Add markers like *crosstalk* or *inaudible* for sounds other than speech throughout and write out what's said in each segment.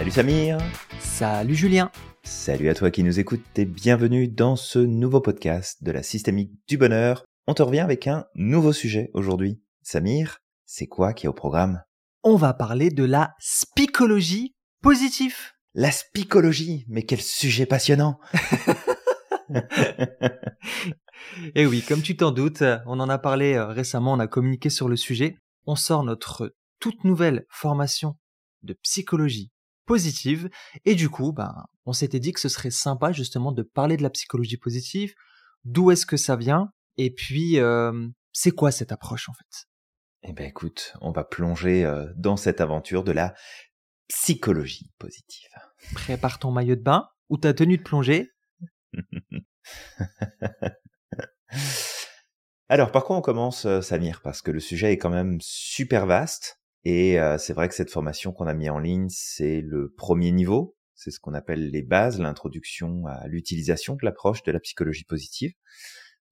Salut Samir Salut Julien Salut à toi qui nous écoutes et bienvenue dans ce nouveau podcast de la systémique du bonheur. On te revient avec un nouveau sujet aujourd'hui. Samir, c'est quoi qui est au programme? On va parler de la spicologie positive. La spicologie, mais quel sujet passionnant *laughs* Et oui, comme tu t'en doutes, on en a parlé euh, récemment, on a communiqué sur le sujet. On sort notre toute nouvelle formation de psychologie positive. Et du coup, ben, on s'était dit que ce serait sympa justement de parler de la psychologie positive, d'où est-ce que ça vient, et puis euh, c'est quoi cette approche en fait? Eh ben écoute, on va plonger euh, dans cette aventure de la psychologie positive. Prépare ton maillot de bain ou ta tenue de plongée. *laughs* Alors, par quoi on commence, euh, Samir? Parce que le sujet est quand même super vaste. Et euh, c'est vrai que cette formation qu'on a mis en ligne, c'est le premier niveau. C'est ce qu'on appelle les bases, l'introduction à l'utilisation de l'approche de la psychologie positive.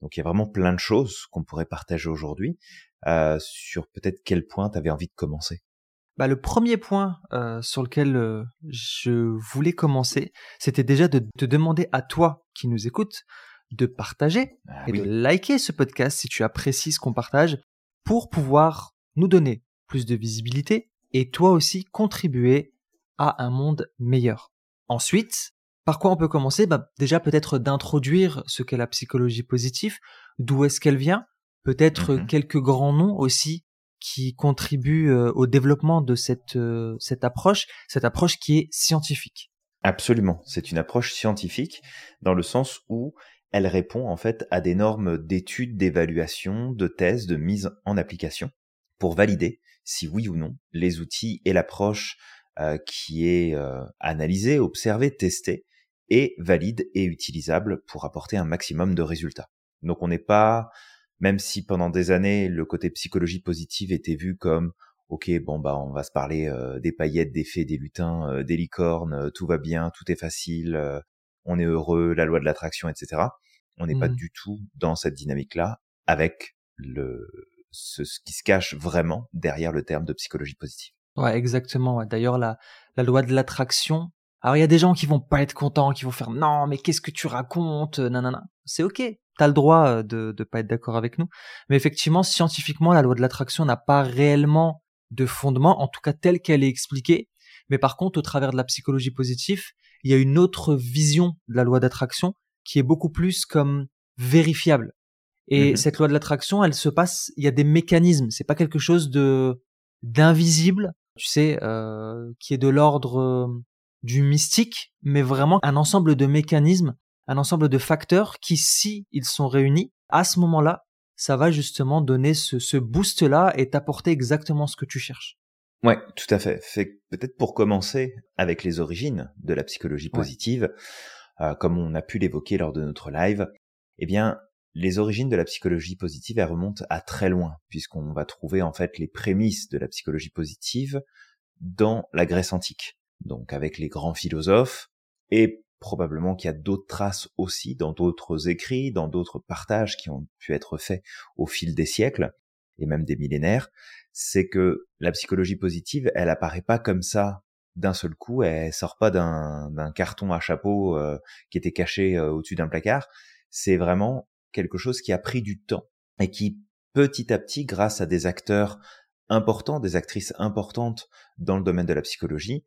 Donc il y a vraiment plein de choses qu'on pourrait partager aujourd'hui. Euh, sur peut-être quel point tu avais envie de commencer bah, le premier point euh, sur lequel euh, je voulais commencer, c'était déjà de te demander à toi qui nous écoutes de partager Ah et oui. de liker ce podcast si tu apprécies ce qu'on partage pour pouvoir nous donner plus de visibilité et toi aussi contribuer à un monde meilleur. Ensuite, par quoi on peut commencer? Bah, Déjà peut-être d'introduire ce qu'est la psychologie positive, d'où est-ce qu'elle vient, peut-être Mhm. quelques grands noms aussi qui contribuent euh, au développement de cette, euh, cette approche, cette approche qui est scientifique. Absolument. C'est une approche scientifique dans le sens où elle répond en fait à des normes d'études, d'évaluation, de thèse, de mise en application pour valider si oui ou non les outils et l'approche euh, qui est euh, analysée, observée, testée est valide et utilisable pour apporter un maximum de résultats. Donc on n'est pas, même si pendant des années le côté psychologie positive était vu comme ok bon bah on va se parler euh, des paillettes, des fées, des lutins, euh, des licornes, euh, tout va bien, tout est facile, euh, on est heureux, la loi de l'attraction, etc. On n'est pas Mhm. du tout dans cette dynamique-là avec le ce, ce qui se cache vraiment derrière le terme de psychologie positive. Ouais, exactement. D'ailleurs, la, la loi de l'attraction. Alors, il y a des gens qui vont pas être contents, qui vont faire non, mais qu'est-ce que tu racontes non, non. C'est ok. T'as le droit euh, de de pas être d'accord avec nous. Mais effectivement, scientifiquement, la loi de l'attraction n'a pas réellement de fondement, en tout cas telle qu'elle est expliquée. Mais par contre, au travers de la psychologie positive, il y a une autre vision de la loi d'attraction qui est beaucoup plus comme vérifiable. Et Mhm. cette loi de l'attraction, elle se passe, il y a des mécanismes. C'est pas quelque chose de d'invisible, tu sais, euh, qui est de l'ordre euh, du mystique, mais vraiment un ensemble de mécanismes, un ensemble de facteurs qui, si ils sont réunis, à ce moment-là, ça va justement donner ce, ce boost-là et t'apporter exactement ce que tu cherches. Ouais, tout à fait. Fait peut-être pour commencer avec les origines de la psychologie Ouais. positive, euh, comme on a pu l'évoquer lors de notre live, eh bien, les origines de la psychologie positive, elles remontent à très loin, puisqu'on va trouver en fait les prémices de la psychologie positive dans la Grèce antique. Donc avec les grands philosophes, et probablement qu'il y a d'autres traces aussi dans d'autres écrits, dans d'autres partages qui ont pu être faits au fil des siècles, et même des millénaires, c'est que la psychologie positive, elle apparaît pas comme ça d'un seul coup, elle sort pas d'un carton à chapeau euh, qui était caché euh, au-dessus d'un placard. C'est vraiment quelque chose qui a pris du temps et qui petit à petit, grâce à des acteurs importants, des actrices importantes dans le domaine de la psychologie,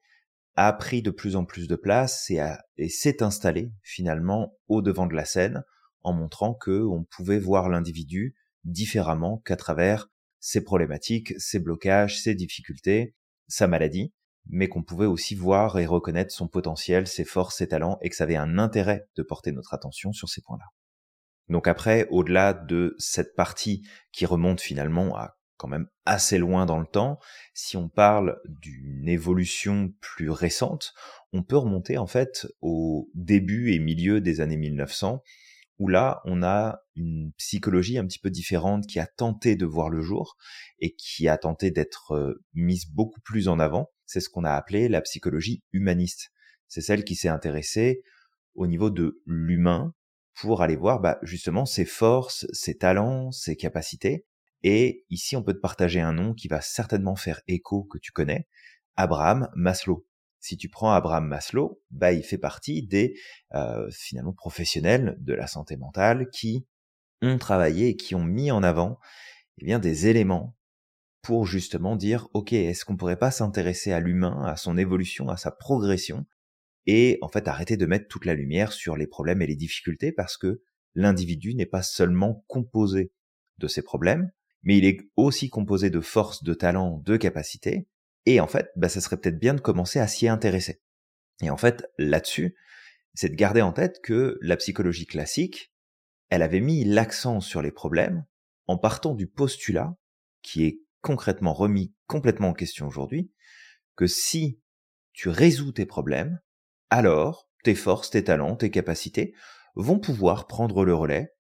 a pris de plus en plus de place et, s'est installé finalement au devant de la scène en montrant que on pouvait voir l'individu différemment qu'à travers ses problématiques, ses blocages, ses difficultés, sa maladie, mais qu'on pouvait aussi voir et reconnaître son potentiel, ses forces, ses talents, et que ça avait un intérêt de porter notre attention sur ces points-là. Donc après, au-delà de cette partie qui remonte finalement à quand même assez loin dans le temps, si on parle d'une évolution plus récente, on peut remonter en fait au début et milieu des années 1900, où là, on a une psychologie un petit peu différente qui a tenté de voir le jour et qui a tenté d'être euh, mise beaucoup plus en avant. C'est ce qu'on a appelé la psychologie humaniste. C'est celle qui s'est intéressée au niveau de l'humain pour aller voir bah, justement ses forces, ses talents, ses capacités. Et ici, on peut te partager un nom qui va certainement faire écho que tu connais, Abraham Maslow. si tu prends Abraham Maslow, bah, il fait partie des euh, finalement professionnels de la santé mentale qui ont travaillé et qui ont mis en avant eh bien des éléments pour justement dire ok est-ce qu'on pourrait pas s'intéresser à l'humain, à son évolution, à sa progression et en fait arrêter de mettre toute la lumière sur les problèmes et les difficultés parce que l'individu n'est pas seulement composé de ses problèmes, mais il est aussi composé de forces, de talents, de capacités et en fait, bah, ça serait peut-être bien de commencer à s'y intéresser. Et en fait, là-dessus, c'est de garder en tête que la psychologie classique, elle avait mis l'accent sur les problèmes en partant du postulat, qui est concrètement remis complètement en question aujourd'hui, que si tu résous tes problèmes, alors tes forces, tes talents, tes capacités vont pouvoir prendre le relais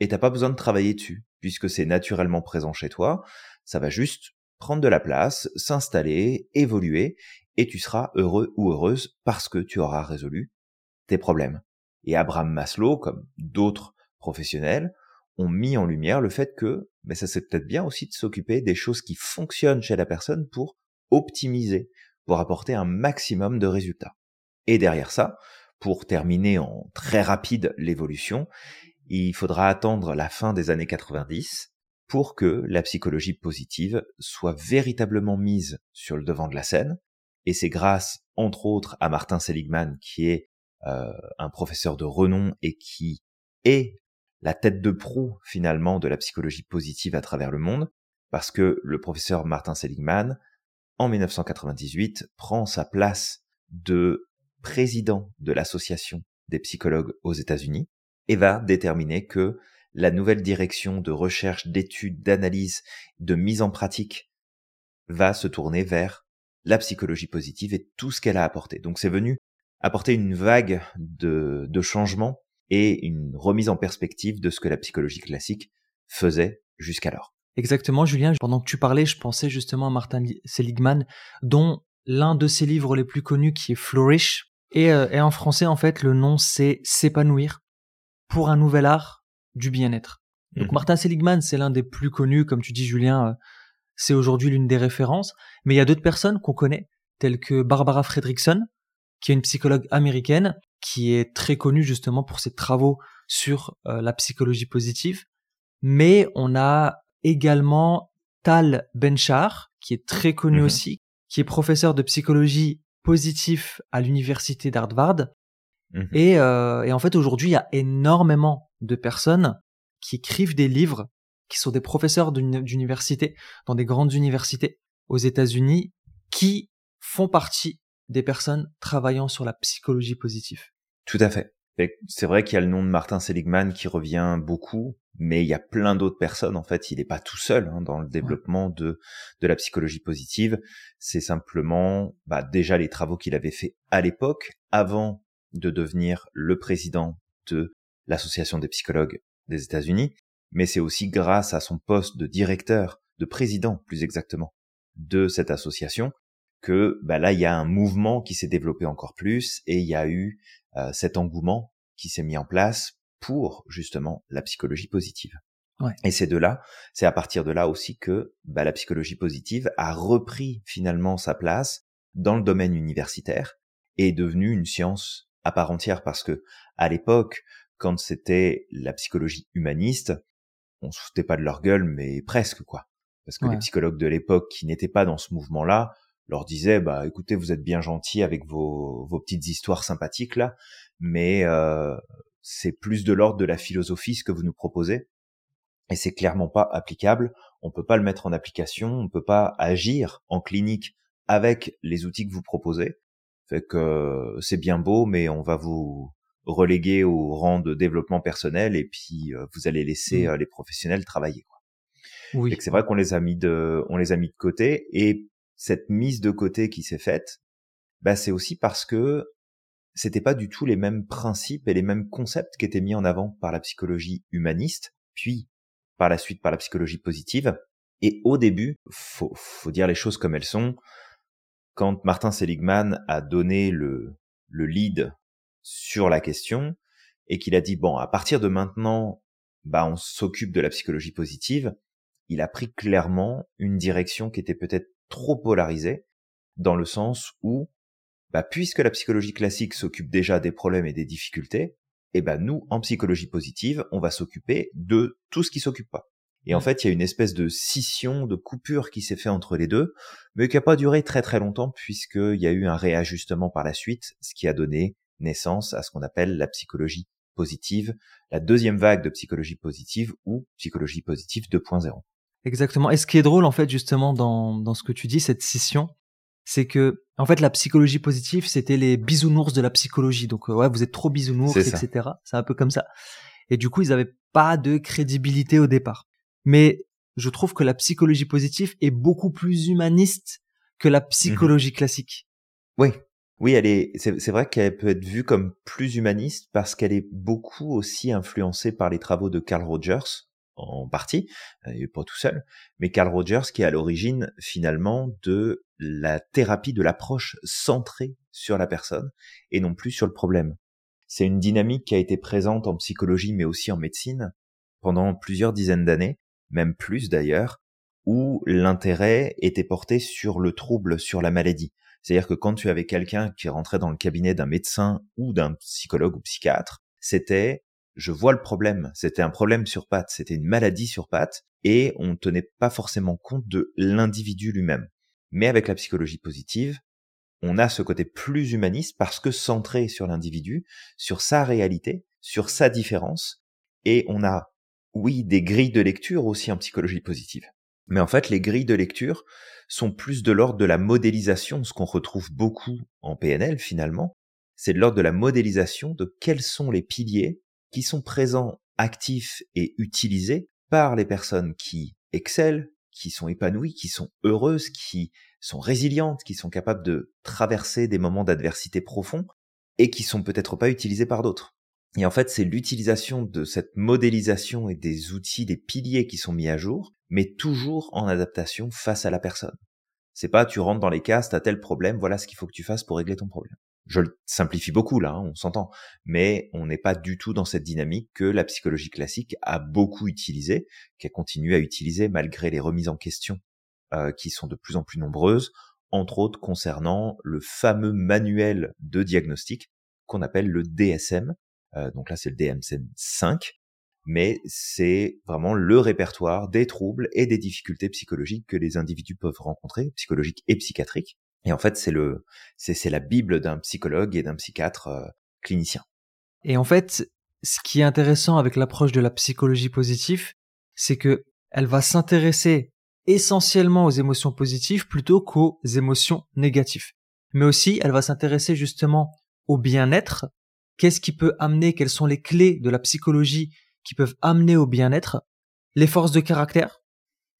et t'as pas besoin de travailler dessus, puisque c'est naturellement présent chez toi, ça va juste prendre de la place, s'installer, évoluer, et tu seras heureux ou heureuse parce que tu auras résolu tes problèmes. Et Abraham Maslow, comme d'autres professionnels, ont mis en lumière le fait que mais ça c'est peut-être bien aussi de s'occuper des choses qui fonctionnent chez la personne pour optimiser, pour apporter un maximum de résultats. Et derrière ça, pour terminer en très rapide l'évolution, il faudra attendre la fin des années 90 pour que la psychologie positive soit véritablement mise sur le devant de la scène. Et c'est grâce, entre autres, à Martin Seligman, qui est euh, un professeur de renom et qui est la tête de proue finalement de la psychologie positive à travers le monde, parce que le professeur Martin Seligman, en 1998, prend sa place de président de l'association des psychologues aux États-Unis et va déterminer que la nouvelle direction de recherche, d'études, d'analyse, de mise en pratique va se tourner vers la psychologie positive et tout ce qu'elle a apporté. Donc c'est venu apporter une vague de, de changements et une remise en perspective de ce que la psychologie classique faisait jusqu'alors. Exactement, Julien. Pendant que tu parlais, je pensais justement à Martin Seligman, dont l'un de ses livres les plus connus qui est Flourish. Et, euh, et en français, en fait, le nom c'est S'épanouir pour un nouvel art du bien-être. Donc mhm. Martin Seligman, c'est l'un des plus connus, comme tu dis Julien, euh, c'est aujourd'hui l'une des références, mais il y a d'autres personnes qu'on connaît, telles que Barbara Fredrickson, qui est une psychologue américaine, qui est très connue justement pour ses travaux sur euh, la psychologie positive, mais on a également Tal Benchar, qui est très connu mhm. aussi, qui est professeur de psychologie positive à l'université d'Harvard. Mhm. Et, euh, et en fait, aujourd'hui, il y a énormément de personnes qui écrivent des livres, qui sont des professeurs d'université, dans des grandes universités aux États-Unis, qui font partie des personnes travaillant sur la psychologie positive. Tout à fait. C'est vrai qu'il y a le nom de Martin Seligman qui revient beaucoup, mais il y a plein d'autres personnes. En fait, il n'est pas tout seul hein, dans le développement de de la psychologie positive. C'est simplement bah, déjà les travaux qu'il avait fait à l'époque, avant de devenir le président de l'association des psychologues des États-Unis, mais c'est aussi grâce à son poste de directeur, de président plus exactement, de cette association que bah là il y a un mouvement qui s'est développé encore plus et il y a eu euh, cet engouement qui s'est mis en place pour justement la psychologie positive. Et c'est de là, c'est à partir de là aussi que bah, la psychologie positive a repris finalement sa place dans le domaine universitaire et est devenue une science à part entière parce que à l'époque quand c'était la psychologie humaniste, on se foutait pas de leur gueule, mais presque quoi. Parce que les psychologues de l'époque qui n'étaient pas dans ce mouvement-là leur disaient bah écoutez vous êtes bien gentils avec vos, vos petites histoires sympathiques là, mais euh, c'est plus de l'ordre de la philosophie ce que vous nous proposez et c'est clairement pas applicable. On peut pas le mettre en application, on peut pas agir en clinique avec les outils que vous proposez. Fait que c'est bien beau, mais on va vous relégué au rang de développement personnel et puis euh, vous allez laisser mmh. euh, les professionnels travailler. Quoi. Oui. C'est vrai qu'on les a mis de, on les a mis de côté et cette mise de côté qui s'est faite, bah c'est aussi parce que c'était pas du tout les mêmes principes et les mêmes concepts qui étaient mis en avant par la psychologie humaniste, puis par la suite par la psychologie positive. Et au début, faut, faut dire les choses comme elles sont. Quand Martin Seligman a donné le, le lead sur la question et qu'il a dit bon à partir de maintenant bah on s'occupe de la psychologie positive il a pris clairement une direction qui était peut-être trop polarisée dans le sens où bah, puisque la psychologie classique s'occupe déjà des problèmes et des difficultés, eh ben nous, en psychologie positive, on va s'occuper de tout ce qui s'occupe pas. Et en mmh. fait, il y a une espèce de scission, de coupure qui s'est fait entre les deux, mais qui n'a pas duré très très longtemps puisqu'il y a eu un réajustement par la suite, ce qui a donné naissance à ce qu'on appelle la psychologie positive, la deuxième vague de psychologie positive ou psychologie positive 2.0. Exactement. Et ce qui est drôle, en fait, justement, dans, dans ce que tu dis, cette scission, c'est que, en fait, la psychologie positive, c'était les bisounours de la psychologie. Donc, euh, ouais, vous êtes trop bisounours, etc. C'est un peu comme ça. Et du coup, ils n'avaient pas de crédibilité au départ. Mais je trouve que la psychologie positive est beaucoup plus humaniste que la psychologie mmh classique. Oui, oui, elle est. C'est vrai qu'elle peut être vue comme plus humaniste parce qu'elle est beaucoup aussi influencée par les travaux de Carl Rogers en partie, et pas tout seul, mais Carl Rogers qui est à l'origine finalement de la thérapie de l'approche centrée sur la personne et non plus sur le problème. C'est une dynamique qui a été présente en psychologie mais aussi en médecine pendant plusieurs dizaines d'années, même plus d'ailleurs, où l'intérêt était porté sur le trouble, sur la maladie. C'est-à-dire que quand tu avais quelqu'un qui rentrait dans le cabinet d'un médecin ou d'un psychologue ou psychiatre, c'était je vois le problème, c'était un problème sur pattes, c'était une maladie sur pattes, et on ne tenait pas forcément compte de l'individu lui-même. Mais avec la psychologie positive, on a ce côté plus humaniste parce que centré sur l'individu, sur sa réalité, sur sa différence, et on a, oui, des grilles de lecture aussi en psychologie positive. Mais en fait, les grilles de lecture sont plus de l'ordre de la modélisation, ce qu'on retrouve beaucoup en PNL finalement. C'est de l'ordre de la modélisation de quels sont les piliers qui sont présents, actifs et utilisés par les personnes qui excellent, qui sont épanouies, qui sont heureuses, qui sont résilientes, qui sont capables de traverser des moments d'adversité profonds et qui sont peut-être pas utilisés par d'autres. Et en fait, c'est l'utilisation de cette modélisation et des outils, des piliers qui sont mis à jour, mais toujours en adaptation face à la personne. C'est pas tu rentres dans les cases, t'as tel problème, voilà ce qu'il faut que tu fasses pour régler ton problème. Je le simplifie beaucoup là, hein, on s'entend, mais on n'est pas du tout dans cette dynamique que la psychologie classique a beaucoup utilisée, qu'elle continue à utiliser malgré les remises en question euh, qui sont de plus en plus nombreuses, entre autres concernant le fameux manuel de diagnostic qu'on appelle le DSM, euh, donc là c'est le DMSM 5, mais c'est vraiment le répertoire des troubles et des difficultés psychologiques que les individus peuvent rencontrer, psychologiques et psychiatriques. Et en fait, c'est le, c'est, la bible d'un psychologue et d'un psychiatre euh, clinicien. Et en fait, ce qui est intéressant avec l'approche de la psychologie positive, c'est que elle va s'intéresser essentiellement aux émotions positives plutôt qu'aux émotions négatives. Mais aussi, elle va s'intéresser justement au bien-être Qu'est-ce qui peut amener Quelles sont les clés de la psychologie qui peuvent amener au bien-être? Les forces de caractère.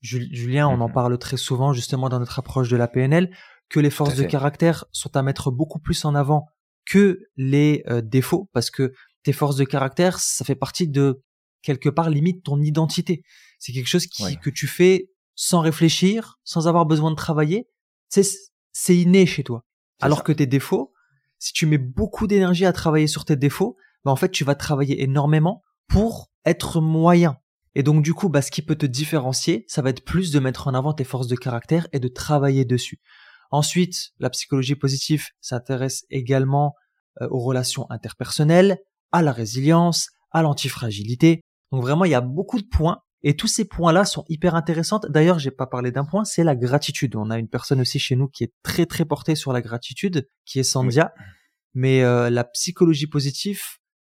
Julien, on en mhm. parle très souvent justement dans notre approche de la PNL, que les forces de caractère sont à mettre beaucoup plus en avant que les euh, défauts, parce que tes forces de caractère, ça fait partie de quelque part limite ton identité. C'est quelque chose qui, que tu fais sans réfléchir, sans avoir besoin de travailler. C'est inné chez toi. Alors que tes défauts, si tu mets beaucoup d'énergie à travailler sur tes défauts, bah en fait tu vas travailler énormément pour être moyen. Et donc du coup, bah, ce qui peut te différencier, ça va être plus de mettre en avant tes forces de caractère et de travailler dessus. Ensuite, la psychologie positive s'intéresse également euh, aux relations interpersonnelles, à la résilience, à l'antifragilité. Donc vraiment, il y a beaucoup de points et tous ces points-là sont hyper intéressants. D'ailleurs, j'ai pas parlé d'un point, c'est la gratitude. On a une personne aussi chez nous qui est très très portée sur la gratitude, qui est Sandia. Mais euh, la psychologie positive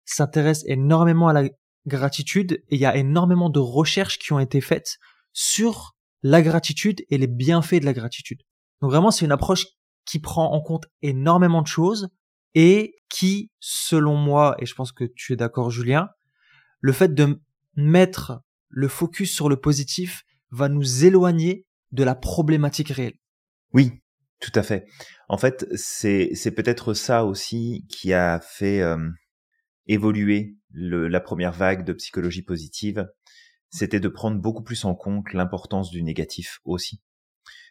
s'intéresse énormément à la gratitude et il y a énormément de recherches qui ont été faites sur la gratitude et les bienfaits de la gratitude. Donc vraiment, c'est une approche qui prend en compte énormément de choses et qui, selon moi, et je pense que tu es d'accord Julien, le fait de mettre le focus sur le positif va nous éloigner de la problématique réelle. Oui, tout à fait. En fait, c'est peut-être ça aussi qui a fait euh, évoluer le, la première vague de psychologie positive. C'était de prendre beaucoup plus en compte l'importance du négatif aussi,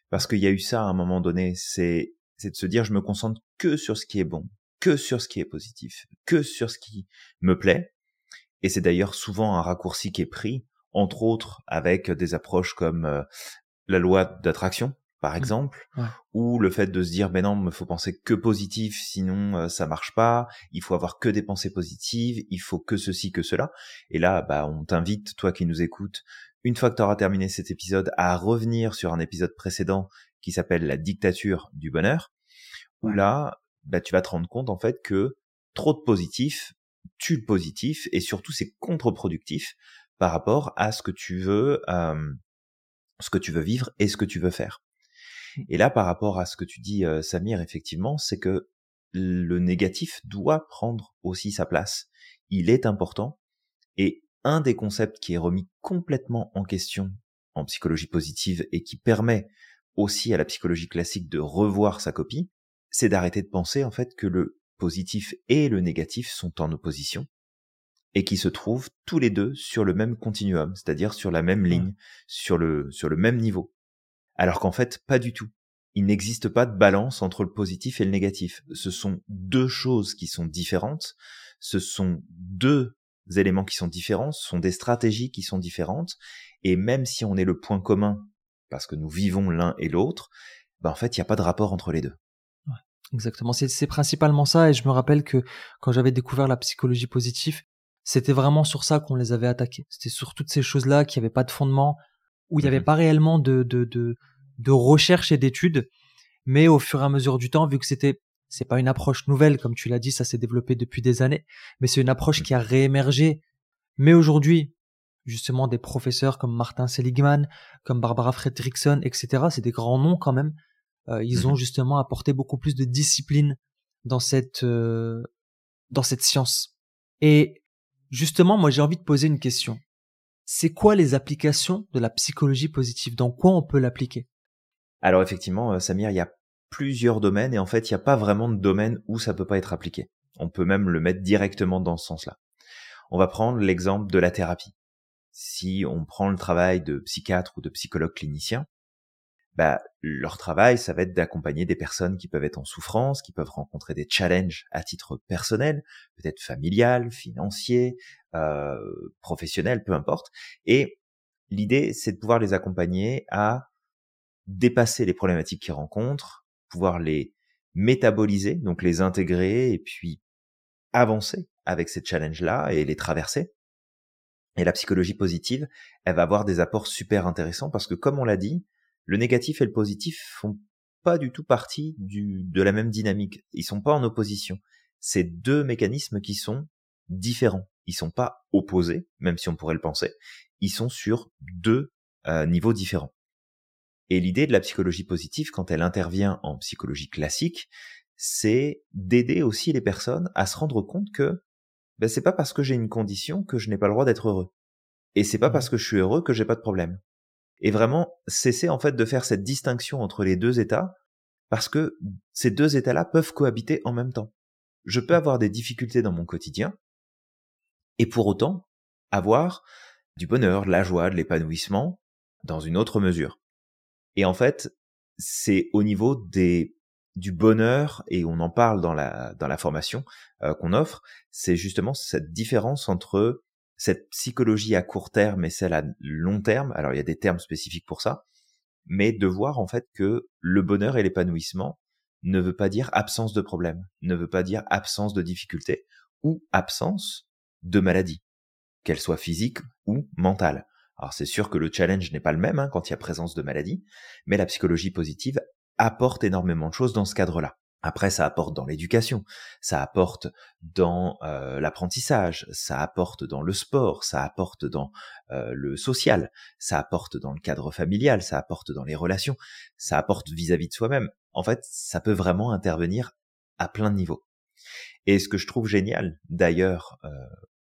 parce qu'il y a eu ça à un moment donné. C'est c'est de se dire je me concentre que sur ce qui est bon, que sur ce qui est positif, que sur ce qui me plaît. Et c'est d'ailleurs souvent un raccourci qui est pris entre autres avec des approches comme euh, la loi d'attraction, par Mmh. exemple, Ouais. ou le fait de se dire, ben non, il faut penser que positif, sinon euh, ça marche pas. Il faut avoir que des pensées positives. Il faut que ceci, que cela. Et là, bah, on t'invite, toi qui nous écoutes, une fois que tu auras terminé cet épisode, à revenir sur un épisode précédent qui s'appelle la dictature du bonheur, où Ouais. là, bah, tu vas te rendre compte en fait que trop de positif tue le positif et surtout c'est contre-productif par rapport à ce que tu veux, euh, ce que tu veux vivre et ce que tu veux faire. Et là, par rapport à ce que tu dis, euh, Samir, effectivement, c'est que le négatif doit prendre aussi sa place. Il est important. Et un des concepts qui est remis complètement en question en psychologie positive et qui permet aussi à la psychologie classique de revoir sa copie, c'est d'arrêter de penser en fait que le positif et le négatif sont en opposition et qui se trouvent tous les deux sur le même continuum, c'est-à-dire sur la même ligne, sur le sur le même niveau. Alors qu'en fait, pas du tout. Il n'existe pas de balance entre le positif et le négatif. Ce sont deux choses qui sont différentes. Ce sont deux éléments qui sont différents. Ce sont des stratégies qui sont différentes. Et même si on est le point commun, parce que nous vivons l'un et l'autre, ben en fait, il n'y a pas de rapport entre les deux. Exactement. C'est, c'est principalement ça. Et je me rappelle que quand j'avais découvert la psychologie positive, c'était vraiment sur ça qu'on les avait attaqués. C'était sur toutes ces choses-là qui n'avaient pas de fondement, où il n'y avait Mhm. pas réellement de, de, de, de recherche et d'études. Mais au fur et à mesure du temps, vu que c'était, c'est pas une approche nouvelle, comme tu l'as dit, ça s'est développé depuis des années, mais c'est une approche Mhm. qui a réémergé. Mais aujourd'hui, justement, des professeurs comme Martin Seligman, comme Barbara Fredrickson, etc., c'est des grands noms quand même. Euh, ils Mhm. ont justement apporté beaucoup plus de discipline dans cette euh, dans cette science. Et justement, moi j'ai envie de poser une question. C'est quoi les applications de la psychologie positive? Dans quoi on peut l'appliquer? Alors effectivement, euh, Samir, il y a plusieurs domaines et en fait, il n'y a pas vraiment de domaine où ça peut pas être appliqué. On peut même le mettre directement dans ce sens-là. On va prendre l'exemple de la thérapie. Si on prend le travail de psychiatre ou de psychologue clinicien, bah, leur travail, ça va être d'accompagner des personnes qui peuvent être en souffrance, qui peuvent rencontrer des challenges à titre personnel, peut-être familial, financier, euh, professionnel, peu importe. Et l'idée, c'est de pouvoir les accompagner à dépasser les problématiques qu'ils rencontrent, pouvoir les métaboliser, donc les intégrer et puis avancer avec ces challenges-là et les traverser. Et la psychologie positive, elle va avoir des apports super intéressants parce que comme on l'a dit, le négatif et le positif font pas du tout partie du, de la même dynamique. Ils sont pas en opposition. C'est deux mécanismes qui sont différents. Ils sont pas opposés, même si on pourrait le penser. Ils sont sur deux euh, niveaux différents. Et l'idée de la psychologie positive, quand elle intervient en psychologie classique, c'est d'aider aussi les personnes à se rendre compte que ben, c'est pas parce que j'ai une condition que je n'ai pas le droit d'être heureux. Et c'est pas parce que je suis heureux que j'ai pas de problème. Et vraiment cesser en fait de faire cette distinction entre les deux états parce que ces deux états-là peuvent cohabiter en même temps. Je peux avoir des difficultés dans mon quotidien et pour autant avoir du bonheur, de la joie, de l'épanouissement dans une autre mesure. Et en fait, c'est au niveau des du bonheur et on en parle dans la dans la formation euh, qu'on offre, c'est justement cette différence entre cette psychologie à court terme et celle à long terme. Alors il y a des termes spécifiques pour ça, mais de voir en fait que le bonheur et l'épanouissement ne veut pas dire absence de problème, ne veut pas dire absence de difficulté ou absence de maladie, qu'elle soit physique ou mentale. Alors c'est sûr que le challenge n'est pas le même hein, quand il y a présence de maladie, mais la psychologie positive apporte énormément de choses dans ce cadre-là. Après, ça apporte dans l'éducation, ça apporte dans euh, l'apprentissage, ça apporte dans le sport, ça apporte dans euh, le social, ça apporte dans le cadre familial, ça apporte dans les relations, ça apporte vis-à-vis de soi-même. En fait, ça peut vraiment intervenir à plein de niveaux. Et ce que je trouve génial, d'ailleurs, euh,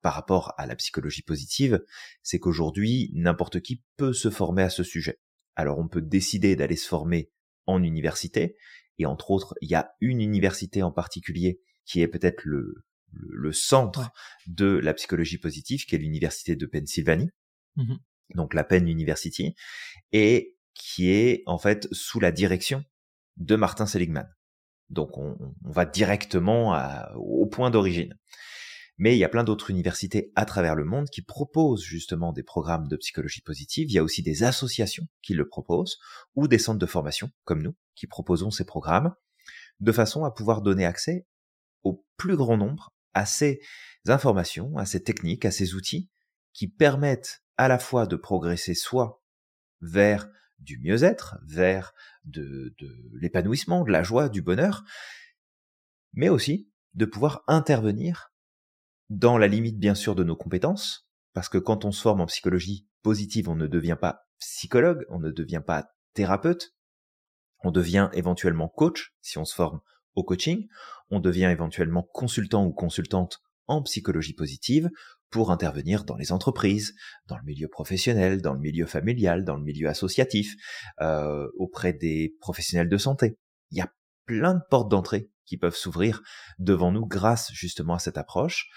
par rapport à la psychologie positive, c'est qu'aujourd'hui, n'importe qui peut se former à ce sujet. Alors, on peut décider d'aller se former en université, et entre autres, il y a une université en particulier qui est peut-être le, le, le, centre de la psychologie positive, qui est l'université de Pennsylvanie, Mhm. donc la Penn University, et qui est en fait sous la direction de Martin Seligman. Donc on, on va directement à- au point d'origine. Mais il y a plein d'autres universités à travers le monde qui proposent justement des programmes de psychologie positive. Il y a aussi des associations qui le proposent ou des centres de formation comme nous qui proposons ces programmes de façon à pouvoir donner accès au plus grand nombre à ces informations, à ces techniques, à ces outils qui permettent à la fois de progresser soit vers du mieux-être, vers de, de l'épanouissement, de la joie, du bonheur, mais aussi de pouvoir intervenir dans la limite bien sûr de nos compétences, parce que quand on se forme en psychologie positive, on ne devient pas psychologue, on ne devient pas thérapeute, on devient éventuellement coach si on se forme au coaching, on devient éventuellement consultant ou consultante en psychologie positive pour intervenir dans les entreprises, dans le milieu professionnel, dans le milieu familial, dans le milieu associatif, euh, auprès des professionnels de santé. Il y a plein de portes d'entrée qui peuvent s'ouvrir devant nous grâce justement à cette approche.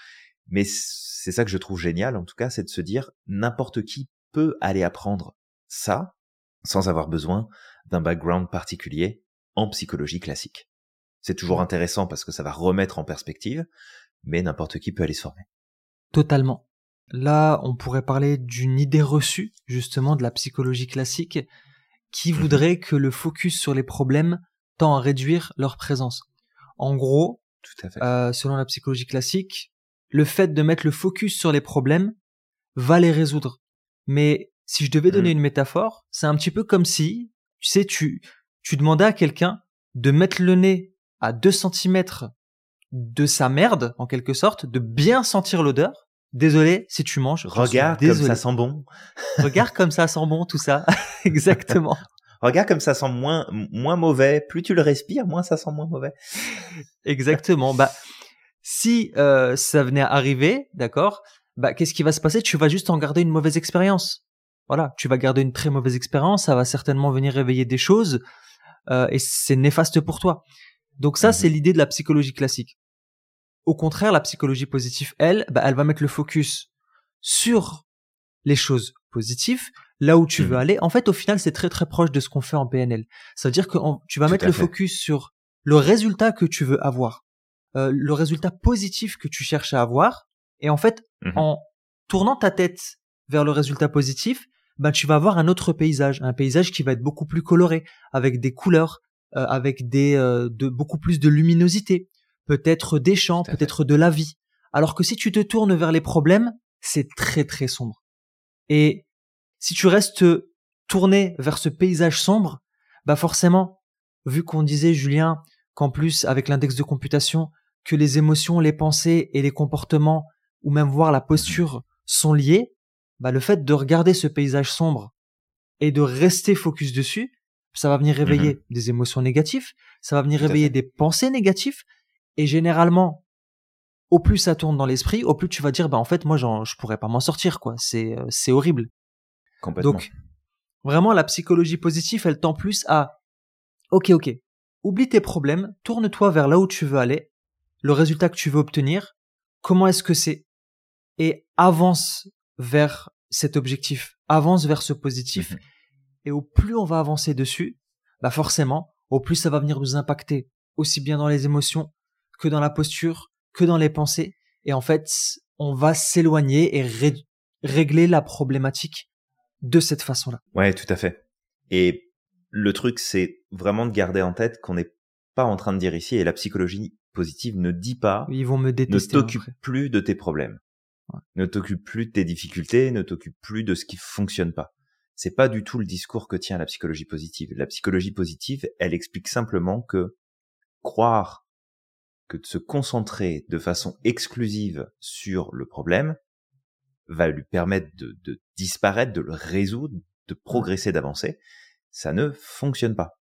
Mais c'est ça que je trouve génial, en tout cas, c'est de se dire n'importe qui peut aller apprendre ça sans avoir besoin d'un background particulier en psychologie classique. C'est toujours intéressant parce que ça va remettre en perspective, mais n'importe qui peut aller se former. Totalement. Là, on pourrait parler d'une idée reçue, justement, de la psychologie classique, qui mhm. voudrait que le focus sur les problèmes tend à réduire leur présence. En gros, Tout à fait. Euh, selon la psychologie classique, le fait de mettre le focus sur les problèmes va les résoudre. Mais si je devais donner mhm. une métaphore, c'est un petit peu comme si, tu sais, tu, tu demandais à quelqu'un de mettre le nez à 2 cm de sa merde, en quelque sorte, de bien sentir l'odeur. Désolé si tu manges. Regarde comme ça sent bon. Regarde comme ça sent bon, tout ça. *laughs* Exactement. Regarde comme ça sent moins, moins mauvais. Plus tu le respires, moins ça sent moins mauvais. Exactement. bah, si euh, ça venait à arriver, d'accord, bah, qu'est-ce qui va se passer? Tu vas juste en garder une mauvaise expérience. Voilà, tu vas garder une très mauvaise expérience. Ça va certainement venir réveiller des choses euh, et c'est néfaste pour toi. Donc ça, c'est mhm. l'idée de la psychologie classique. Au contraire, la psychologie positive, elle, bah, elle va mettre le focus sur les choses positives, là où tu veux mhm. aller. En fait, au final, c'est très très proche de ce qu'on fait en PNL. Ça veut dire que tu vas mettre le focus sur le résultat que tu veux avoir, euh, le résultat positif que tu cherches à avoir. Et en fait, mhm. en tournant ta tête vers le résultat positif, bah, tu vas avoir un autre paysage, un paysage qui va être beaucoup plus coloré, avec des couleurs, euh, avec des euh, de beaucoup plus de luminosité, peut-être des champs, peut-être de la vie. Alors que si tu te tournes vers les problèmes, c'est très très sombre. Et si tu restes tourné vers ce paysage sombre, bah forcément, vu qu'on disait Julien qu'en plus avec l'index de computation que les émotions, les pensées et les comportements ou même voir la posture sont liés, bah le fait de regarder ce paysage sombre et de rester focus dessus, ça va venir réveiller mhm. des émotions négatives, ça va venir réveiller des pensées négatives, et généralement, au plus ça tourne dans l'esprit, au plus tu vas dire, bah en fait, moi, je pourrais pas m'en sortir, quoi. C'est euh, c'est horrible. Donc, vraiment, la psychologie positive, elle tend plus à, ok, ok, oublie tes problèmes, tourne-toi vers là où tu veux aller, le résultat que tu veux obtenir, comment est-ce que c'est, et avance vers cet objectif, avance vers ce positif, mhm. Et au plus on va avancer dessus, bah forcément, au plus ça va venir nous impacter, aussi bien dans les émotions que dans la posture, que dans les pensées. Et en fait, on va s'éloigner et régler la problématique de cette façon-là. Ouais, tout à fait. Et le truc, c'est vraiment de garder en tête qu'on n'est pas en train de dire ici, et la psychologie positive ne dit pas, ils vont me détester. Ne t'occupe plus de tes problèmes. Ne t'occupe plus de tes difficultés, ne t'occupe plus de ce qui fonctionne pas c'est pas du tout le discours que tient la psychologie positive. La psychologie positive, elle explique simplement que croire que de se concentrer de façon exclusive sur le problème va lui permettre de, de disparaître, de le résoudre, de progresser, d'avancer, ça ne fonctionne pas.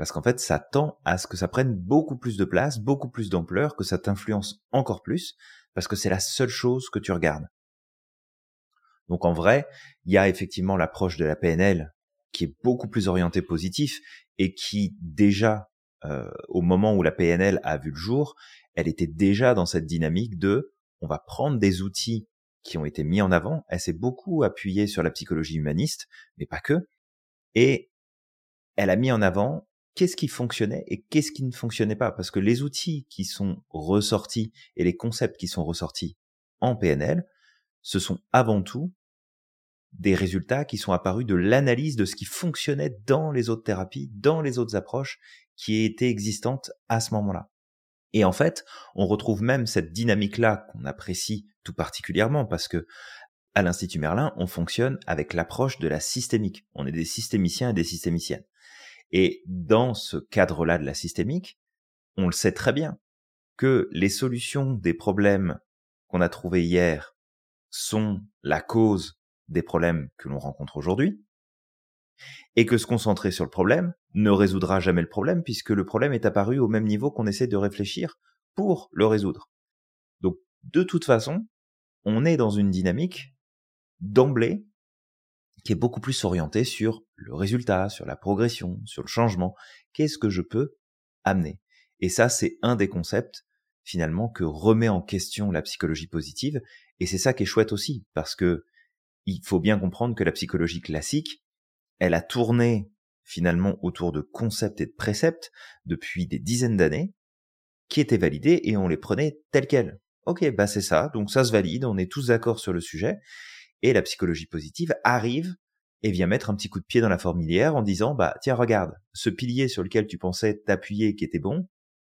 Parce qu'en fait, ça tend à ce que ça prenne beaucoup plus de place, beaucoup plus d'ampleur, que ça t'influence encore plus, parce que c'est la seule chose que tu regardes. Donc en vrai, il y a effectivement l'approche de la PNL qui est beaucoup plus orientée positif et qui déjà, euh, au moment où la PNL a vu le jour, elle était déjà dans cette dynamique de on va prendre des outils qui ont été mis en avant. Elle s'est beaucoup appuyée sur la psychologie humaniste, mais pas que. Et elle a mis en avant qu'est-ce qui fonctionnait et qu'est-ce qui ne fonctionnait pas? Parce que les outils qui sont ressortis et les concepts qui sont ressortis en PNL, ce sont avant tout des résultats qui sont apparus de l'analyse de ce qui fonctionnait dans les autres thérapies, dans les autres approches qui étaient existantes à ce moment-là. Et en fait, on retrouve même cette dynamique-là qu'on apprécie tout particulièrement parce que à l'Institut Merlin, on fonctionne avec l'approche de la systémique. On est des systémiciens et des systémiciennes. Et dans ce cadre-là de la systémique, on le sait très bien que les solutions des problèmes qu'on a trouvés hier sont la cause des problèmes que l'on rencontre aujourd'hui, et que se concentrer sur le problème ne résoudra jamais le problème puisque le problème est apparu au même niveau qu'on essaie de réfléchir pour le résoudre. Donc, de toute façon, on est dans une dynamique d'emblée qui est beaucoup plus orientée sur le résultat, sur la progression, sur le changement. Qu'est-ce que je peux amener? Et ça, c'est un des concepts finalement que remet en question la psychologie positive. Et c'est ça qui est chouette aussi, parce que il faut bien comprendre que la psychologie classique, elle a tourné finalement autour de concepts et de préceptes depuis des dizaines d'années, qui étaient validés et on les prenait tels quels. Ok, bah c'est ça, donc ça se valide, on est tous d'accord sur le sujet, et la psychologie positive arrive et vient mettre un petit coup de pied dans la formilière en disant, bah tiens regarde, ce pilier sur lequel tu pensais t'appuyer qui était bon,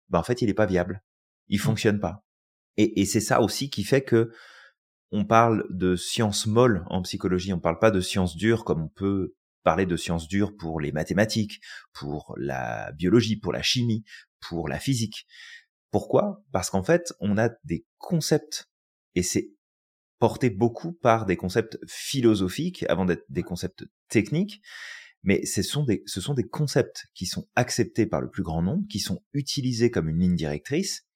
bah en fait il n'est pas viable, il mmh. fonctionne pas. Et, et c'est ça aussi qui fait que on parle de sciences molles en psychologie, on parle pas de sciences dures comme on peut parler de sciences dures pour les mathématiques, pour la biologie, pour la chimie, pour la physique. Pourquoi? Parce qu'en fait, on a des concepts, et c'est porté beaucoup par des concepts philosophiques avant d'être des concepts techniques, mais ce sont, des, ce sont des concepts qui sont acceptés par le plus grand nombre, qui sont utilisés comme une ligne directrice,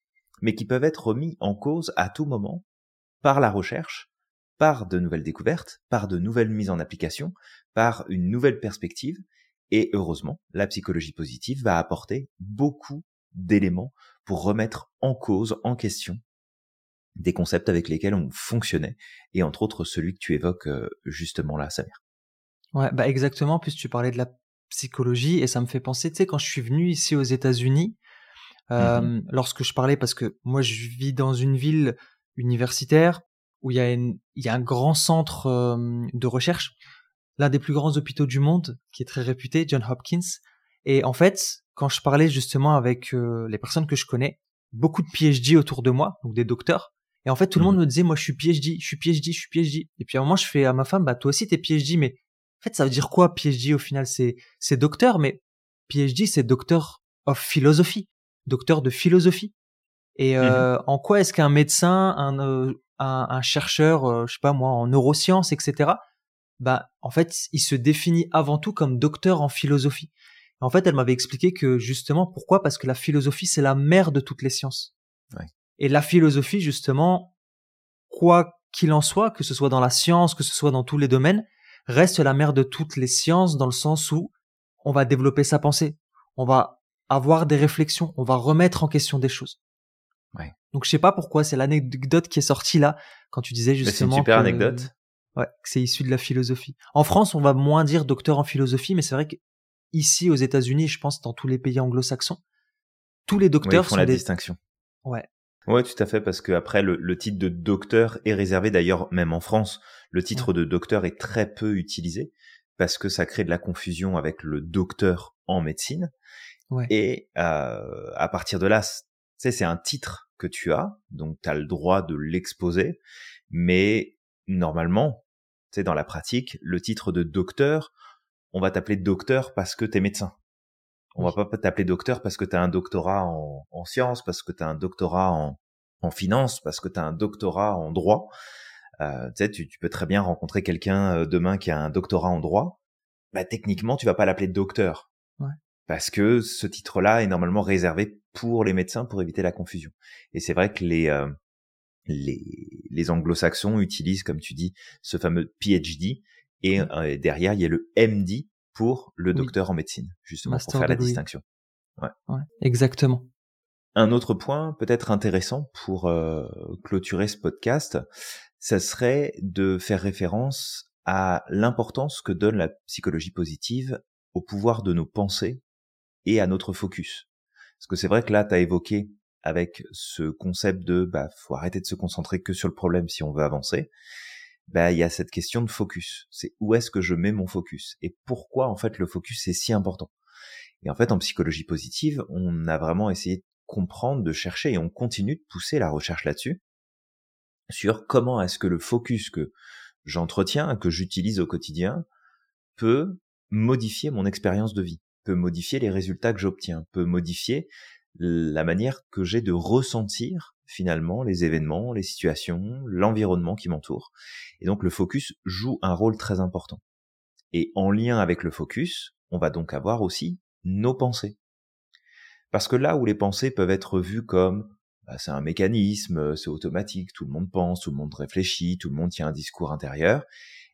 mais qui peuvent être remis en cause à tout moment par la recherche, par de nouvelles découvertes, par de nouvelles mises en application, par une nouvelle perspective. Et heureusement, la psychologie positive va apporter beaucoup d'éléments pour remettre en cause, en question, des concepts avec lesquels on fonctionnait, et entre autres celui que tu évoques euh, justement là, Samir. Ouais, bah exactement, puisque tu parlais de la psychologie, et ça me fait penser, tu sais, quand je suis venu ici aux États-Unis, euh, mmh lorsque je parlais, parce que moi je vis dans une ville universitaire où il y a, il y a un grand centre euh, de recherche, l'un des plus grands hôpitaux du monde, qui est très réputé, John Hopkins. Et en fait, quand je parlais justement avec euh, les personnes que je connais, beaucoup de PhD autour de moi, donc des docteurs, et en fait tout le monde mmh. me disait, moi je suis PhD, je suis PhD, je suis PhD. Et puis à un moment je fais à ma femme, bah toi aussi t'es PhD, mais en fait ça veut dire quoi PhD au final? C'est c'est docteur, mais PhD c'est docteur of philosophy, docteur de philosophie. Et mmh euh, en quoi est-ce qu'un médecin, un, euh, un, un, chercheur, euh, je sais pas moi, en neurosciences, etc. Bah, en fait, il se définit avant tout comme docteur en philosophie. En fait, elle m'avait expliqué que justement, pourquoi? Parce que la philosophie, c'est la mère de toutes les sciences. Ouais. Et la philosophie, justement, quoi qu'il en soit, que ce soit dans la science, que ce soit dans tous les domaines, reste la mère de toutes les sciences dans le sens où on va développer sa pensée, on va avoir des réflexions, on va remettre en question des choses. Donc je sais pas pourquoi, c'est l'anecdote qui est sortie là quand tu disais justement. C'est une super anecdote. Ouais, que c'est issu de la philosophie. En France, on va moins dire docteur en philosophie, mais c'est vrai qu'ici aux États-Unis, je pense dans tous les pays anglo-saxons, tous les docteurs font la distinction. Ouais. Ouais, tout à fait, parce que après le, le titre de docteur est réservé d'ailleurs même en France. Le titre de docteur est très peu utilisé parce que ça crée de la confusion avec le docteur en médecine. Ouais. Et euh, à partir de là, sais, c'est un titre que tu as, donc tu as le droit de l'exposer, mais normalement, tu sais, dans la pratique, le titre de docteur, on va t'appeler docteur parce que tu es médecin. On va pas t'appeler docteur parce que tu as un doctorat en, en sciences, parce que tu as un doctorat en, en finance, parce que tu as un doctorat en droit. Euh, tu, sais, tu, peux très bien rencontrer quelqu'un euh, demain qui a un doctorat en droit. Bah, techniquement, tu vas pas l'appeler docteur. Ouais parce que ce titre-là est normalement réservé pour les médecins pour éviter la confusion. Et c'est vrai que les, euh, les, les anglo-saxons utilisent, comme tu dis, ce fameux PhD, et mmh. euh, derrière, il y a le MD pour le docteur en médecine, justement pour faire la distinction. Ouais. ouais. exactement. Un autre point peut-être intéressant pour euh, clôturer ce podcast, ça serait de faire référence à l'importance que donne la psychologie positive au pouvoir de nos pensées et à notre focus. Parce que c'est vrai que là, tu as évoqué avec ce concept de bah faut arrêter de se concentrer que sur le problème si on veut avancer. Bah il y a cette question de focus. C'est où est-ce que je mets mon focus et pourquoi en fait le focus est si important? Et en fait en psychologie positive, on a vraiment essayé de comprendre, de chercher et on continue de pousser la recherche là-dessus sur comment est-ce que le focus que j'entretiens, que j'utilise au quotidien peut modifier mon expérience de vie, peut modifier les résultats que j'obtiens, peut modifier la manière que j'ai de ressentir finalement les événements, les situations, l'environnement qui m'entoure. Et donc le focus joue un rôle très important. Et en lien avec le focus, on va donc avoir aussi nos pensées. Parce que là où les pensées peuvent être vues comme bah, c'est un mécanisme, c'est automatique, tout le monde pense, tout le monde réfléchit, tout le monde tient un discours intérieur,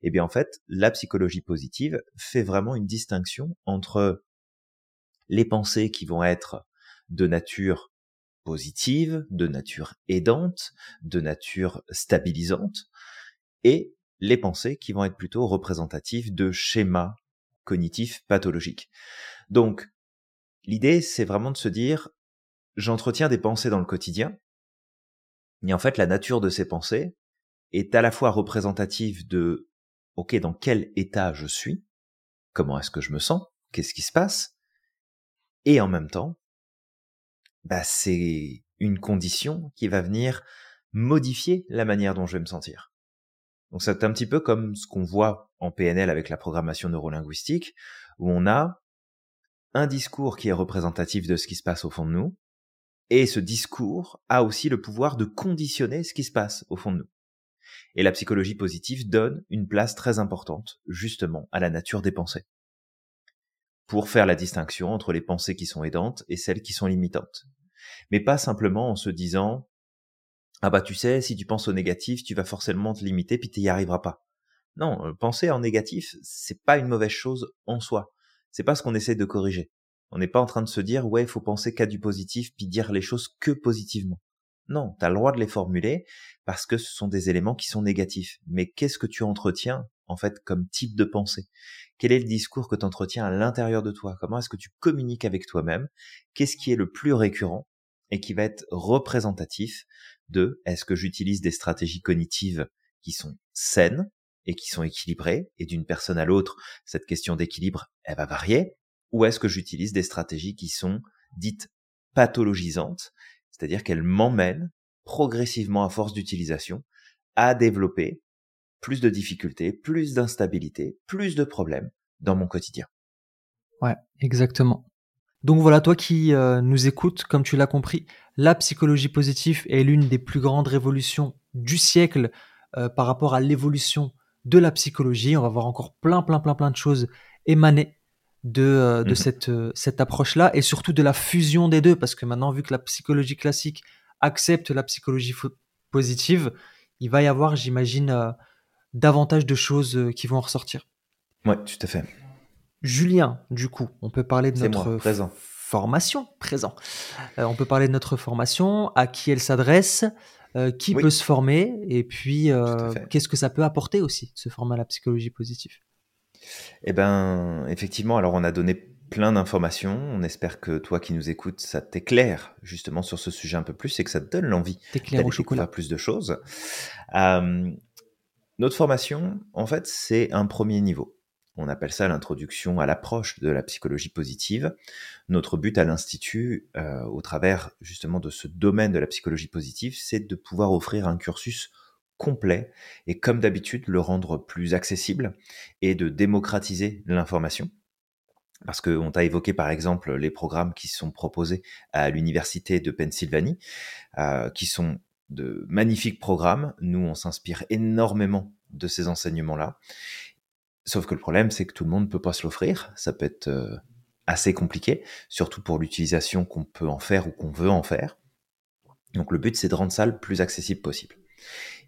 eh bien en fait, la psychologie positive fait vraiment une distinction entre les pensées qui vont être de nature positive, de nature aidante, de nature stabilisante, et les pensées qui vont être plutôt représentatives de schémas cognitifs pathologiques. Donc, l'idée, c'est vraiment de se dire, j'entretiens des pensées dans le quotidien, et en fait, la nature de ces pensées est à la fois représentative de, ok, dans quel état je suis, comment est-ce que je me sens, qu'est-ce qui se passe, et en même temps, bah, c'est une condition qui va venir modifier la manière dont je vais me sentir. Donc c'est un petit peu comme ce qu'on voit en PNL avec la programmation neurolinguistique, où on a un discours qui est représentatif de ce qui se passe au fond de nous, et ce discours a aussi le pouvoir de conditionner ce qui se passe au fond de nous. Et la psychologie positive donne une place très importante, justement, à la nature des pensées pour faire la distinction entre les pensées qui sont aidantes et celles qui sont limitantes. Mais pas simplement en se disant ah bah tu sais, si tu penses au négatif, tu vas forcément te limiter puis tu arriveras pas. Non, euh, penser en négatif, c'est pas une mauvaise chose en soi. C'est pas ce qu'on essaie de corriger. On n'est pas en train de se dire ouais, il faut penser qu'à du positif puis dire les choses que positivement. Non, tu as le droit de les formuler parce que ce sont des éléments qui sont négatifs. Mais qu'est-ce que tu entretiens en fait comme type de pensée? Quel est le discours que tu entretiens à l'intérieur de toi? Comment est-ce que tu communiques avec toi-même? Qu'est-ce qui est le plus récurrent et qui va être représentatif de est-ce que j'utilise des stratégies cognitives qui sont saines et qui sont équilibrées? Et d'une personne à l'autre, cette question d'équilibre, elle va varier. Ou est-ce que j'utilise des stratégies qui sont dites pathologisantes, c'est-à-dire qu'elles m'emmènent progressivement à force d'utilisation à développer plus de difficultés, plus d'instabilité, plus de problèmes dans mon quotidien. Ouais, exactement. Donc voilà, toi qui euh, nous écoutes, comme tu l'as compris, la psychologie positive est l'une des plus grandes révolutions du siècle euh, par rapport à l'évolution de la psychologie. On va voir encore plein, plein, plein, plein de choses émaner de, euh, de mhm. cette, cette approche-là et surtout de la fusion des deux, parce que maintenant, vu que la psychologie classique accepte la psychologie positive, il va y avoir, j'imagine, davantage de choses euh, qui vont en ressortir. Ouais, tout à fait. Julien, du coup, on peut parler de notre formation présent. Euh, on peut parler de notre formation, à qui elle s'adresse, euh, qui peut se former, et puis qu'est-ce que ça peut apporter aussi, ce format à la psychologie positive? Eh ben, effectivement, alors on a donné plein d'informations. On espère que toi qui nous écoutes, ça t'éclaire justement sur ce sujet un peu plus et que ça te donne l'envie d'aller découvrir plus de choses. Notre formation, en fait, c'est un premier niveau. On appelle ça l'introduction à l'approche de la psychologie positive. Notre but à l'Institut, euh, au travers justement de ce domaine de la psychologie positive, c'est de pouvoir offrir un cursus complet et comme d'habitude le rendre plus accessible et de démocratiser l'information. Parce qu'on t'a évoqué par exemple les programmes qui sont proposés à l'Université de Pennsylvanie, euh, qui sont de magnifiques programmes. Nous, on s'inspire énormément de ces enseignements-là. Sauf que le problème, c'est que tout le monde ne peut pas se l'offrir. Ça peut être euh, assez compliqué, surtout pour l'utilisation qu'on peut en faire ou qu'on veut en faire. Donc le but, c'est de rendre ça le plus accessible possible.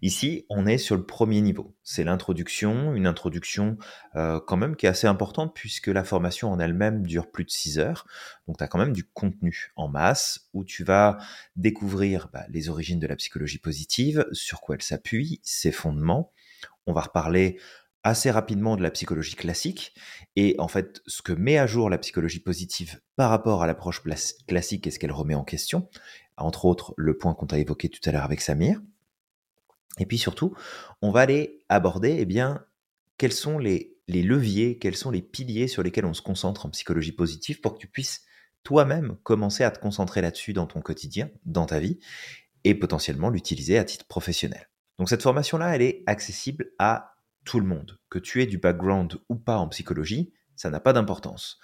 Ici, on est sur le premier niveau. C'est l'introduction, une introduction euh, quand même qui est assez importante puisque la formation en elle-même dure plus de 6 heures. Donc tu as quand même du contenu en masse où tu vas découvrir bah, les origines de la psychologie positive, sur quoi elle s'appuie, ses fondements. On va reparler assez rapidement de la psychologie classique. Et en fait, ce que met à jour la psychologie positive par rapport à l'approche classique et ce qu'elle remet en question, entre autres le point qu'on a évoqué tout à l'heure avec Samir. Et puis surtout, on va aller aborder, eh bien, quels sont les, les leviers, quels sont les piliers sur lesquels on se concentre en psychologie positive pour que tu puisses toi-même commencer à te concentrer là-dessus dans ton quotidien, dans ta vie, et potentiellement l'utiliser à titre professionnel. Donc cette formation-là, elle est accessible à tout le monde. Que tu aies du background ou pas en psychologie, ça n'a pas d'importance.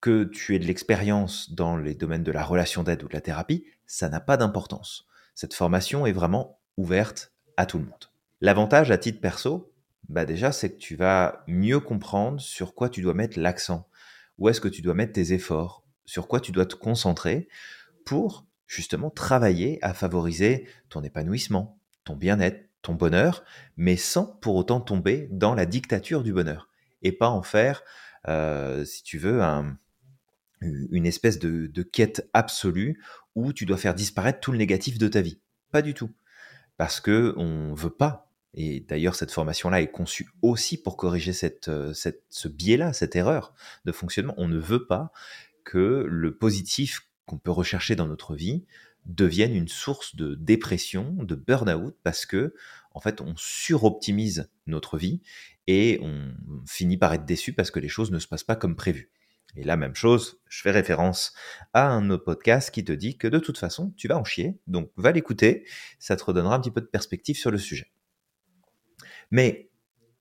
Que tu aies de l'expérience dans les domaines de la relation d'aide ou de la thérapie, ça n'a pas d'importance. Cette formation est vraiment ouverte à tout le monde. L'avantage à titre perso, bah déjà, c'est que tu vas mieux comprendre sur quoi tu dois mettre l'accent, où est-ce que tu dois mettre tes efforts, sur quoi tu dois te concentrer pour justement travailler à favoriser ton épanouissement, ton bien-être, ton bonheur, mais sans pour autant tomber dans la dictature du bonheur et pas en faire, euh, si tu veux, une espèce de, quête absolue où tu dois faire disparaître tout le négatif de ta vie. Pas du tout, parce que on veut pas. Et d'ailleurs, cette formation-là est conçue aussi pour corriger cette, euh, cette, ce biais-là, cette erreur de fonctionnement. On ne veut pas que le positif qu'on peut rechercher dans notre vie devienne une source de dépression, de burn-out, parce que en fait, on suroptimise notre vie et on finit par être déçu parce que les choses ne se passent pas comme prévu. Et la même chose, je fais référence à un autre podcast qui te dit que de toute façon, tu vas en chier, donc va l'écouter, ça te redonnera un petit peu de perspective sur le sujet. Mais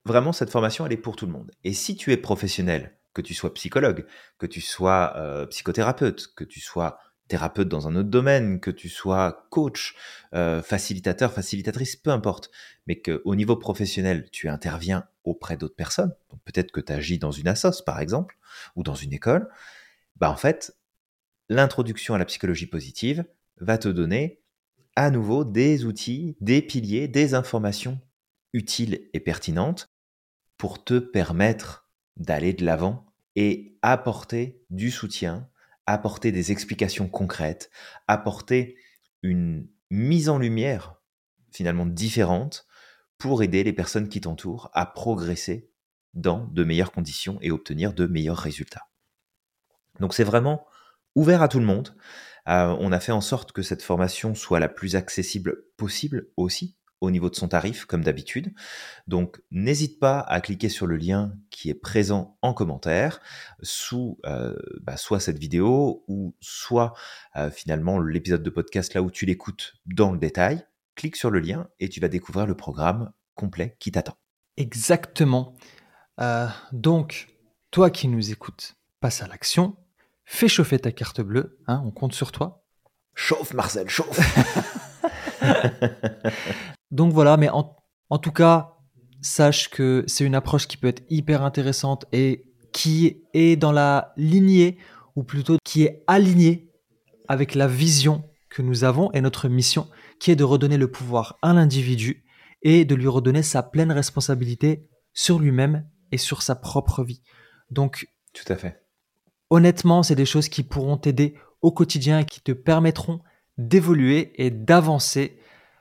vraiment, cette formation, elle est pour tout le monde. Et si tu es professionnel, que tu sois psychologue, que tu sois euh, psychothérapeute, que tu sois thérapeute dans un autre domaine, que tu sois coach, euh, facilitateur, facilitatrice, peu importe, mais qu'au niveau professionnel, tu interviens auprès d'autres personnes, peut-être que tu agis dans une assoce par exemple, ou dans une école, bah en fait, l'introduction à la psychologie positive va te donner à nouveau des outils, des piliers, des informations utiles et pertinentes pour te permettre d'aller de l'avant et apporter du soutien apporter des explications concrètes, apporter une mise en lumière finalement différente pour aider les personnes qui t'entourent à progresser dans de meilleures conditions et obtenir de meilleurs résultats. Donc c'est vraiment ouvert à tout le monde. Euh, on a fait en sorte que cette formation soit la plus accessible possible aussi au niveau de son tarif, comme d'habitude. Donc, n'hésite pas à cliquer sur le lien qui est présent en commentaire sous euh, bah, soit cette vidéo ou soit euh, finalement l'épisode de podcast là où tu l'écoutes dans le détail. Clique sur le lien et tu vas découvrir le programme complet qui t'attend. Exactement. Euh, donc, toi qui nous écoutes, passe à l'action. Fais chauffer ta carte bleue. Hein, on compte sur toi. Chauffe, Marcel, chauffe. *laughs* Donc voilà, mais en, tout cas, sache que c'est une approche qui peut être hyper intéressante et qui est dans la lignée, ou plutôt qui est alignée avec la vision que nous avons et notre mission, qui est de redonner le pouvoir à l'individu et de lui redonner sa pleine responsabilité sur lui-même et sur sa propre vie. Donc, tout à fait. Honnêtement, c'est des choses qui pourront t'aider au quotidien et qui te permettront d'évoluer et d'avancer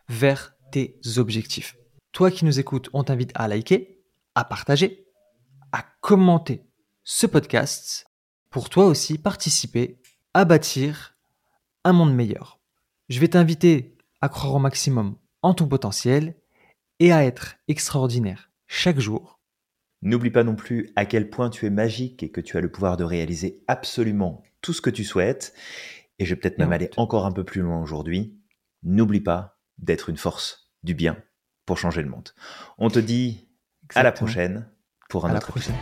vers tes objectifs. Toi qui nous écoutes, on t'invite à liker, à partager, à commenter ce podcast pour toi aussi participer à bâtir un monde meilleur. Je vais t'inviter à croire au maximum en ton potentiel et à être extraordinaire chaque jour. N'oublie pas non plus à quel point tu es magique et que tu as le pouvoir de réaliser absolument tout ce que tu souhaites. Et je vais peut-être même aller encore un peu plus loin aujourd'hui. N'oublie pas d'être une force du bien pour changer le monde. On te dit à la prochaine pour un autre prochaine.